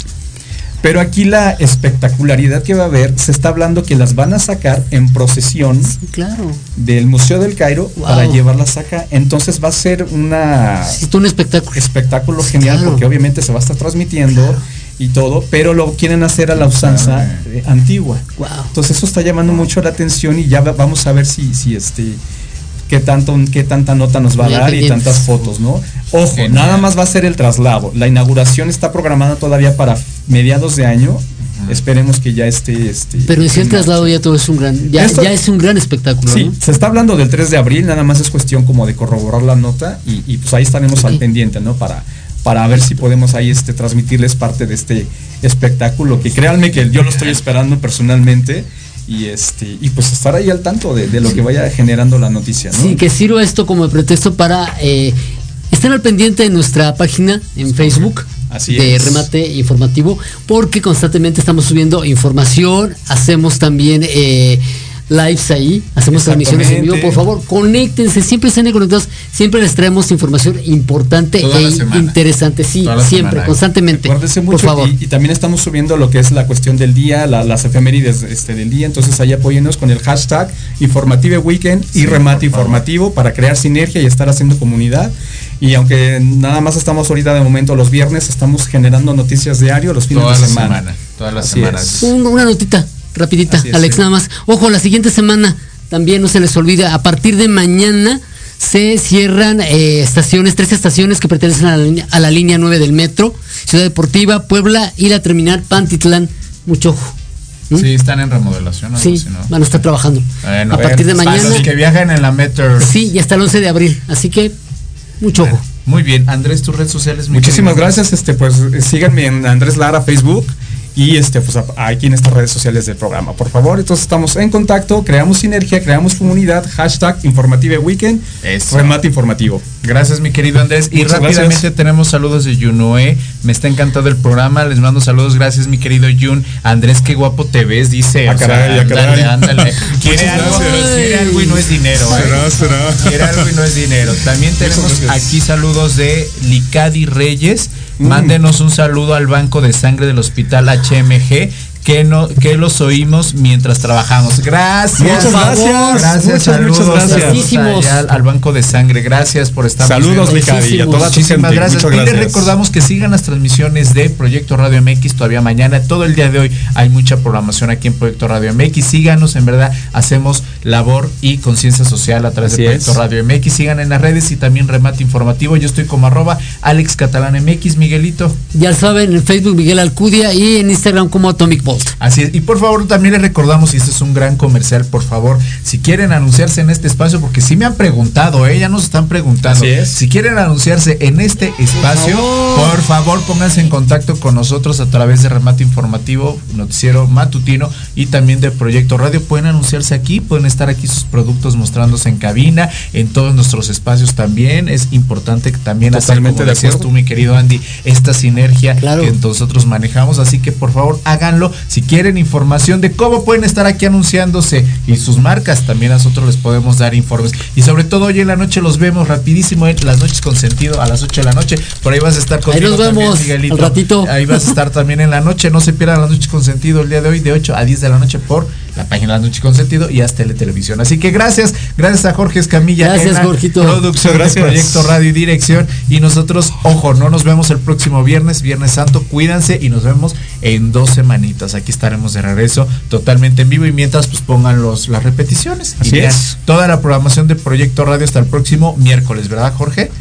Pero aquí la espectacularidad que va a haber, se está hablando que las van a sacar en procesión Claro. del Museo del Cairo Wow. para llevarlas acá. Entonces va a ser una Es un espectáculo. espectáculo genial claro. porque obviamente se va a estar transmitiendo y todo, pero lo quieren hacer a la usanza eh, antigua. Wow. Entonces eso está llamando mucho la atención y ya va- vamos a ver si, si este qué tanto qué tanta nota nos va a dar y tantas fotos, ¿no? Ojo, nada más va a ser el traslado. La inauguración está programada todavía para mediados de año. Esperemos que ya esté este. Pero sí el traslado ya todo es un gran, ya, Esto- ya es un gran espectáculo, Sí, ¿no? se está hablando del 3 de abril, nada más es cuestión como de corroborar la nota y, y, pues ahí estaremos al pendiente, ¿no? Para, para ver si podemos ahí este, transmitirles parte de este espectáculo, que créanme que yo lo estoy esperando personalmente y este y pues estar ahí al tanto de, de lo que vaya generando la noticia, ¿no? Sí, que sirva esto como pretexto para eh, estar al pendiente de nuestra página en Facebook. Así de es. remate informativo porque constantemente estamos subiendo información hacemos también eh, lives ahí hacemos transmisiones en vivo por favor conéctense siempre estén conectados siempre les traemos información importante Toda e interesante sí siempre semana. constantemente por mucho favor Y, y también estamos subiendo lo que es la cuestión del día, la- las efemérides este, del día. Entonces ahí apóyennos con el hashtag Informative Weekend y Remate Informativo para crear sinergia y estar haciendo comunidad. Y aunque nada más estamos ahorita de momento los viernes, estamos generando noticias diario los fines Toda de semana. semana, todas las Así semanas. es. Una notita rapidita es, Alex sí. nada más ojo la siguiente semana también no se les olvide a partir de mañana se cierran eh, estaciones, tres estaciones que pertenecen a la, línea, a la línea 9 del metro, Ciudad Deportiva, Puebla y la terminal Pantitlán. Mucho ojo. Sí, están en remodelación. algo Sí, ¿no? van a estar trabajando. Bueno, a partir de para mañana. los que viajan en la Metro. Sí, y hasta el 11 de abril. Así que, mucho ojo. Muy bien, Andrés, tus redes sociales. mi Muchísimas gracias, este pues síganme en Andrés Lara Facebook y este pues aquí en estas redes sociales del programa, por favor. Entonces estamos en contacto, creamos sinergia, creamos comunidad, hashtag Informative Weekend, Eso. remate informativo. Gracias, mi querido Andrés. Y Muchas rápidamente gracias. tenemos saludos de Yunoe. Me está encantando el programa. Les mando saludos. Gracias, mi querido Yun. Andrés, qué guapo te ves, dice. Ah, o sea, caray, ah, ándale, caray. ándale. Quiere algo, quiere algo y no es dinero. ¿eh? Será. Quiere algo y no es dinero. También tenemos aquí saludos de Licadi Reyes. Mándenos un saludo al Banco de Sangre del Hospital HMG. Que, no, que los oímos mientras trabajamos. Gracias. Muchas gracias. Gracias, Muchas, saludos. muchas gracias. al, al Banco de Sangre. Gracias por estar Saludos, tu Muchísimas gente. gracias. Muchas Y les gracias. recordamos que sigan las transmisiones de Proyecto Radio MX todavía mañana. Todo el día de hoy hay mucha programación aquí en Proyecto Radio MX. Síganos, en verdad, hacemos labor y conciencia social a través Así de Proyecto es. Radio MX. Sigan en las redes y también remate informativo. Yo estoy como arroba Alex Catalán MX, Miguelito. Ya saben, en Facebook Miguel Alcudia y en Instagram como Atomic Bolt. Así es. Y por favor, también les recordamos, y este es un gran comercial, por favor, si quieren anunciarse en este espacio, porque sí me han preguntado, ¿eh? ya nos están preguntando. Así es. Si quieren anunciarse en este espacio, por favor, pónganse en contacto con nosotros a través de Remate Informativo, Noticiero Matutino y también de Proyecto Radio. Pueden anunciarse aquí, pueden estar aquí sus productos mostrándose en cabina, en todos nuestros espacios también. Es importante que también hacer, Totalmente como de decías acuerdo. tú, mi querido Andy, esta sinergia que nosotros manejamos. Así que por favor háganlo. Si quieren información de cómo pueden estar aquí anunciándose y sus marcas, también nosotros les podemos dar informes. Y sobre todo hoy en la noche los vemos rapidísimo en las noches con sentido a las 8 de la noche. Por ahí vas a estar conmigo nos también, vemos Miguelito. al ratito. Ahí vas a estar también en la noche. No se pierdan las noches con sentido el día de hoy de 8 a 10 de la noche por la página Las Noches con Sentido y hasta Televisión. Así que gracias, gracias a Jorge Escamilla. Gracias, la Jorgito. Producción Gracias. de Proyecto Radio y Dirección. Y nosotros, ojo, no nos vemos el próximo viernes, Viernes Santo. Cuídense y nos vemos en dos semanitas. Aquí estaremos de regreso totalmente en vivo y mientras pues pongan los, las repeticiones. Y Así vean es. Toda la programación de Proyecto Radio hasta el próximo miércoles, ¿verdad, Jorge?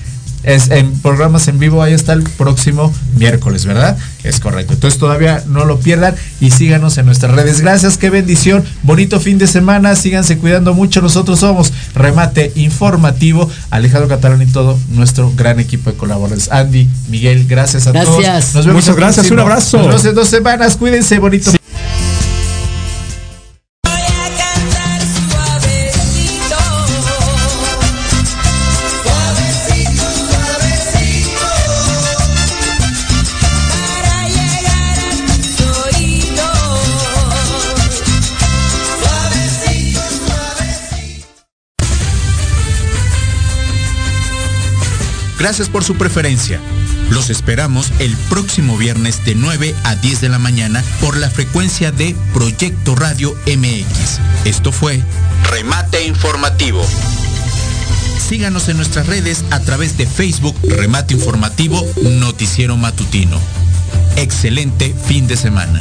Es en programas en vivo, ahí está el próximo miércoles, ¿verdad? Es correcto. Entonces todavía no lo pierdan y síganos en nuestras redes. Gracias, qué bendición. Bonito fin de semana. Síganse cuidando mucho. Nosotros somos Remate Informativo, Alejandro Catalán y todo nuestro gran equipo de colaboradores. Andy, Miguel, gracias a todos. Gracias. Nos vemos Muchas gracias, próximo- un abrazo. Nos vemos en dos semanas. Cuídense, bonito. Gracias por su preferencia. Los esperamos el próximo viernes de 9 a 10 de la mañana por la frecuencia de Proyecto Radio MX. Esto fue Remate Informativo. Síganos en nuestras redes a través de Facebook Remate Informativo Noticiero Matutino. Excelente fin de semana.